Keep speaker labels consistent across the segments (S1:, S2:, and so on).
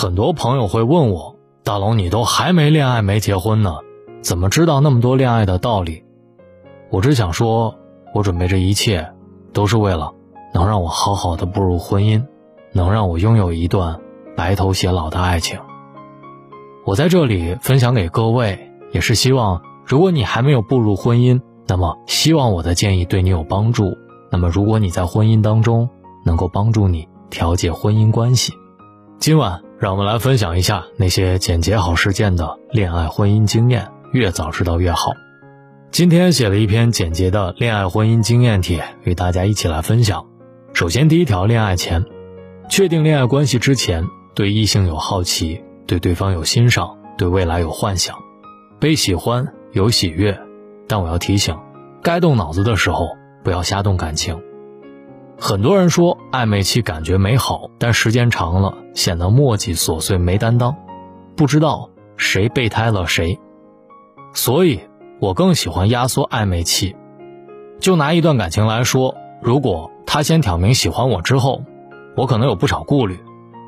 S1: 很多朋友会问我，大龙，你都还没恋爱没结婚呢，怎么知道那么多恋爱的道理？我只想说，我准备这一切，都是为了能让我好好的步入婚姻，能让我拥有一段白头偕老的爱情。我在这里分享给各位，也是希望，如果你还没有步入婚姻，那么希望我的建议对你有帮助。那么如果你在婚姻当中，能够帮助你调节婚姻关系。今晚让我们来分享一下那些简洁好实践的恋爱婚姻经验，越早知道越好。今天写了一篇简洁的恋爱婚姻经验帖，与大家一起来分享。首先，第一条，恋爱前，确定恋爱关系之前，对异性有好奇，对对方有欣赏，对未来有幻想，被喜欢有喜悦，但我要提醒，该动脑子的时候不要瞎动感情。很多人说暧昧期感觉美好，但时间长了显得磨叽琐碎没担当，不知道谁备胎了谁。所以，我更喜欢压缩暧昧期。就拿一段感情来说，如果他先挑明喜欢我之后，我可能有不少顾虑。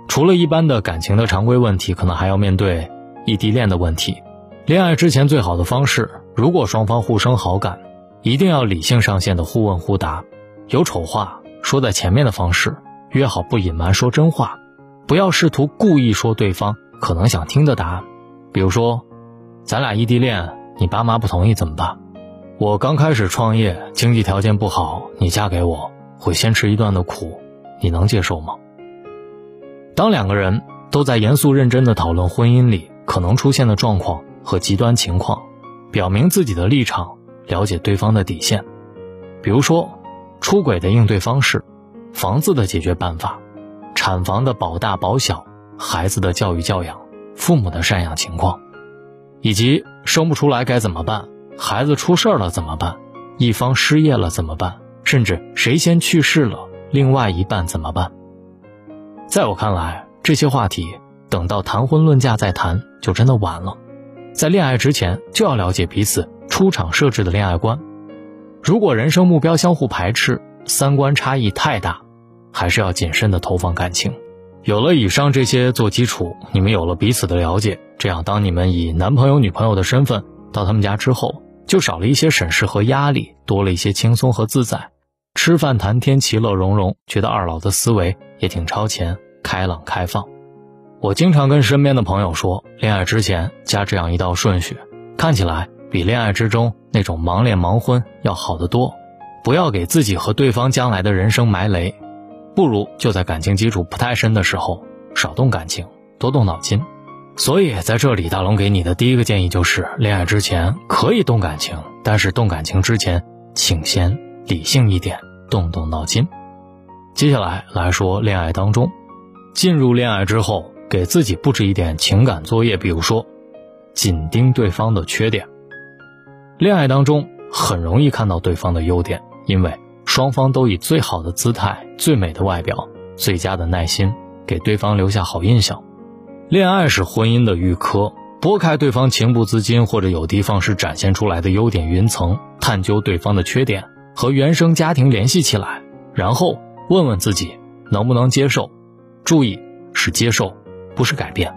S1: 除了一般的感情的常规问题，可能还要面对异地恋的问题。恋爱之前最好的方式，如果双方互生好感，一定要理性上线的互问互答，有丑话。说在前面的方式，约好不隐瞒说真话，不要试图故意说对方可能想听的答案。比如说，咱俩异地恋，你爸妈不同意怎么办？我刚开始创业，经济条件不好，你嫁给我会先吃一段的苦，你能接受吗？当两个人都在严肃认真的讨论婚姻里可能出现的状况和极端情况，表明自己的立场，了解对方的底线，比如说。出轨的应对方式，房子的解决办法，产房的保大保小，孩子的教育教养，父母的赡养情况，以及生不出来该怎么办，孩子出事儿了怎么办，一方失业了怎么办，甚至谁先去世了，另外一半怎么办？在我看来，这些话题等到谈婚论嫁再谈就真的晚了，在恋爱之前就要了解彼此出场设置的恋爱观。如果人生目标相互排斥，三观差异太大，还是要谨慎的投放感情。有了以上这些做基础，你们有了彼此的了解，这样当你们以男朋友、女朋友的身份到他们家之后，就少了一些审视和压力，多了一些轻松和自在。吃饭谈天，其乐融融，觉得二老的思维也挺超前、开朗、开放。我经常跟身边的朋友说，恋爱之前加这样一道顺序，看起来。比恋爱之中那种盲恋盲婚要好得多，不要给自己和对方将来的人生埋雷，不如就在感情基础不太深的时候少动感情，多动脑筋。所以在这里，大龙给你的第一个建议就是：恋爱之前可以动感情，但是动感情之前，请先理性一点，动动脑筋。接下来来说恋爱当中，进入恋爱之后，给自己布置一点情感作业，比如说，紧盯对方的缺点。恋爱当中很容易看到对方的优点，因为双方都以最好的姿态、最美的外表、最佳的耐心给对方留下好印象。恋爱是婚姻的预科，拨开对方情不自禁或者有的放矢展现出来的优点云层，探究对方的缺点，和原生家庭联系起来，然后问问自己能不能接受。注意是接受，不是改变。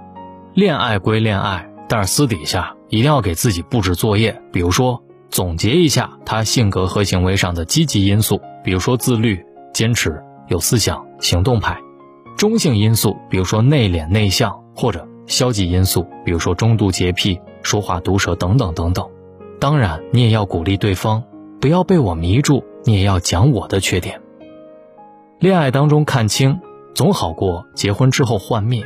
S1: 恋爱归恋爱，但是私底下。一定要给自己布置作业，比如说总结一下他性格和行为上的积极因素，比如说自律、坚持、有思想、行动派；中性因素，比如说内敛内向，或者消极因素，比如说中度洁癖、说话毒舌等等等等。当然，你也要鼓励对方，不要被我迷住，你也要讲我的缺点。恋爱当中看清，总好过结婚之后幻灭，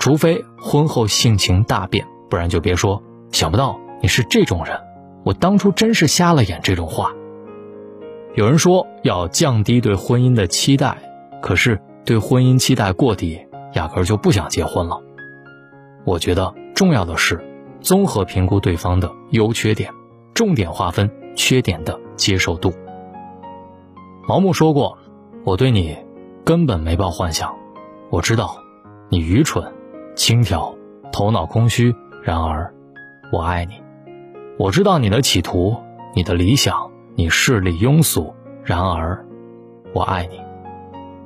S1: 除非婚后性情大变，不然就别说。想不到你是这种人，我当初真是瞎了眼。这种话，有人说要降低对婚姻的期待，可是对婚姻期待过低，压根就不想结婚了。我觉得重要的是综合评估对方的优缺点，重点划分缺点的接受度。毛木说过：“我对你根本没抱幻想，我知道你愚蠢、轻佻、头脑空虚，然而。”我爱你，我知道你的企图，你的理想，你势力庸俗。然而，我爱你，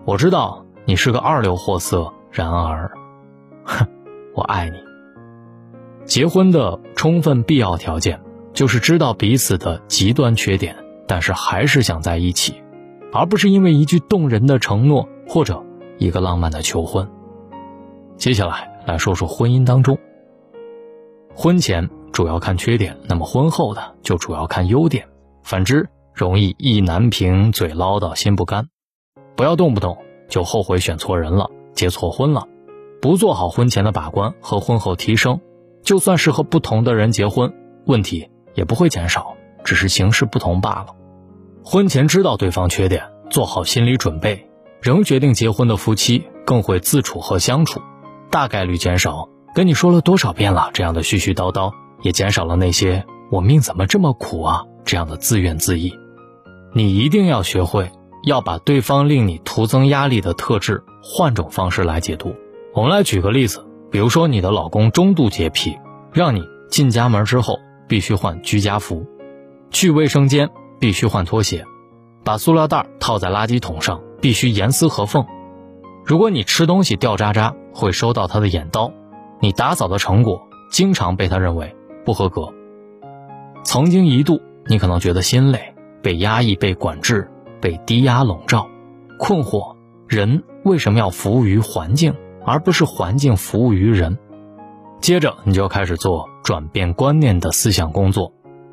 S1: 我知道你是个二流货色。然而，哼，我爱你。结婚的充分必要条件就是知道彼此的极端缺点，但是还是想在一起，而不是因为一句动人的承诺或者一个浪漫的求婚。接下来来说说婚姻当中，婚前主要看缺点，那么婚后的就主要看优点。反之，容易意难平、嘴唠叨、心不甘。不要动不动就后悔选错人了、结错婚了，不做好婚前的把关和婚后提升，就算是和不同的人结婚，问题也不会减少，只是形式不同罢了。婚前知道对方缺点，做好心理准备，仍决定结婚的夫妻更会自处和相处，大概率减少跟你说了多少遍了这样的絮絮叨叨，也减少了那些我命怎么这么苦啊这样的自怨自艾。你一定要学会。要把对方令你徒增压力的特质换种方式来解读。我们来举个例子，比如说你的老公中度洁癖，让你进家门之后必须换居家服，去卫生间必须换拖鞋，把塑料袋套在垃圾桶上必须严丝合缝。如果你吃东西掉渣渣会收到他的眼刀，你打扫的成果经常被他认为不合格。曾经一度你可能觉得心累，被压抑，被管制。被低压笼罩，困惑，人为什么要服务于环境，而不是环境服务于人？接着你就要开始做转变观念的思想工作，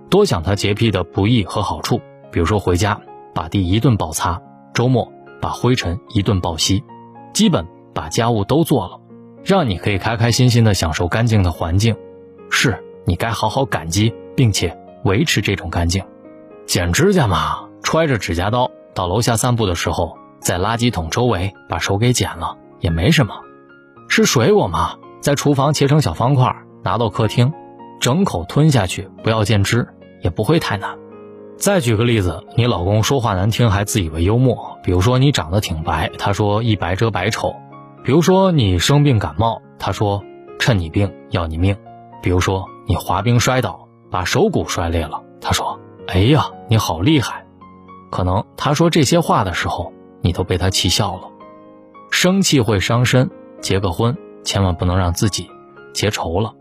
S1: 多想他洁癖的不易和好处。比如说回家把地一顿暴擦，周末把灰尘一顿暴吸，基本把家务都做了，让你可以开开心心的享受干净的环境。是你该好好感激，并且维持这种干净。剪指甲嘛，揣着指甲刀。到楼下散步的时候，在垃圾桶周围把手给剪了也没什么。吃水果嘛，在厨房切成小方块，拿到客厅，整口吞下去，不要见汁，也不会太难。再举个例子，你老公说话难听还自以为幽默，比如说你长得挺白，他说一白遮百丑；比如说你生病感冒，他说趁你病要你命；比如说你滑冰摔倒把手骨摔裂了，他说哎呀你好厉害。可能他说这些话的时候，你都被他气笑了。生气会伤身，结个婚千万不能让自己结仇了。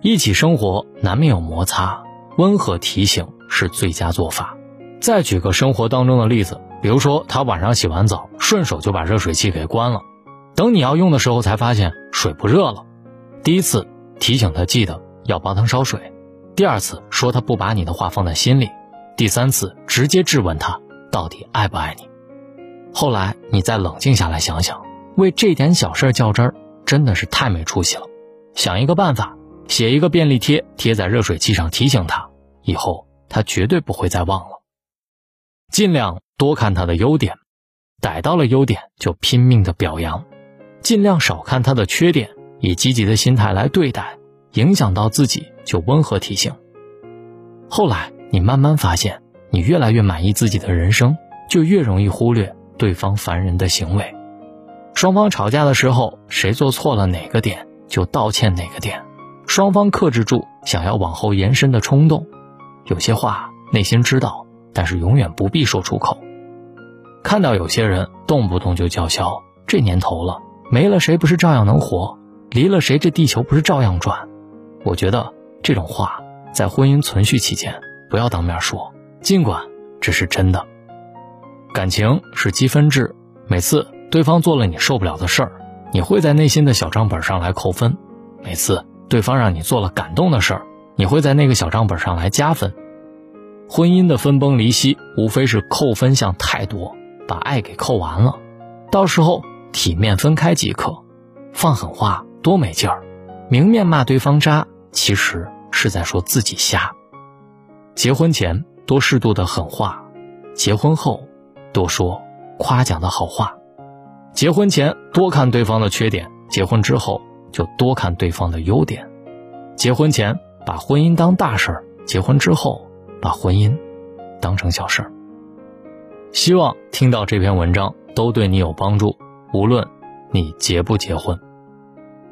S1: 一起生活难免有摩擦，温和提醒是最佳做法。再举个生活当中的例子，比如说他晚上洗完澡，顺手就把热水器给关了，等你要用的时候才发现水不热了。第一次提醒他记得要帮他烧水，第二次说他不把你的话放在心里。第三次直接质问他到底爱不爱你，后来你再冷静下来想想，为这点小事较真儿真的是太没出息了。想一个办法，写一个便利贴贴在热水器上提醒他，以后他绝对不会再忘了。尽量多看他的优点，逮到了优点就拼命的表扬，尽量少看他的缺点，以积极的心态来对待，影响到自己就温和提醒。后来。你慢慢发现，你越来越满意自己的人生，就越容易忽略对方烦人的行为。双方吵架的时候，谁做错了哪个点就道歉哪个点，双方克制住想要往后延伸的冲动。有些话内心知道，但是永远不必说出口。看到有些人动不动就叫嚣，这年头了，没了谁不是照样能活，离了谁这地球不是照样转？我觉得这种话在婚姻存续期间。不要当面说，尽管这是真的。感情是积分制，每次对方做了你受不了的事儿，你会在内心的小账本上来扣分；每次对方让你做了感动的事儿，你会在那个小账本上来加分。婚姻的分崩离析，无非是扣分项太多，把爱给扣完了。到时候体面分开即可。放狠话多没劲儿，明面骂对方渣，其实是在说自己瞎。结婚前多适度的狠话，结婚后多说夸奖的好话。结婚前多看对方的缺点，结婚之后就多看对方的优点。结婚前把婚姻当大事儿，结婚之后把婚姻当成小事儿。希望听到这篇文章都对你有帮助，无论你结不结婚。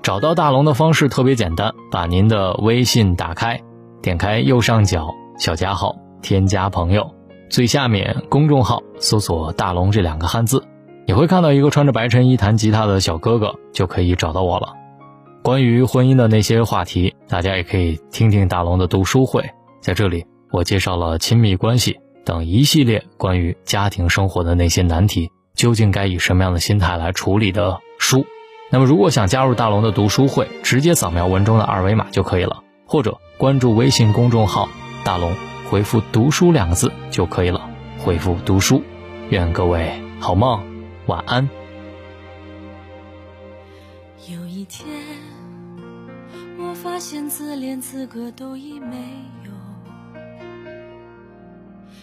S1: 找到大龙的方式特别简单，把您的微信打开，点开右上角。小加号，添加朋友，最下面公众号搜索“大龙”这两个汉字，你会看到一个穿着白衬衣弹吉他的小哥哥，就可以找到我了。关于婚姻的那些话题，大家也可以听听大龙的读书会。在这里，我介绍了亲密关系等一系列关于家庭生活的那些难题，究竟该以什么样的心态来处理的书。那么，如果想加入大龙的读书会，直接扫描文中的二维码就可以了，或者关注微信公众号“大龙”，回复“读书”两个字就可以了。回复“读书”，愿各位好梦，晚安。
S2: 有一天，我发现自怜资格都已没，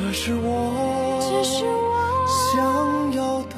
S3: 这是我，想要的，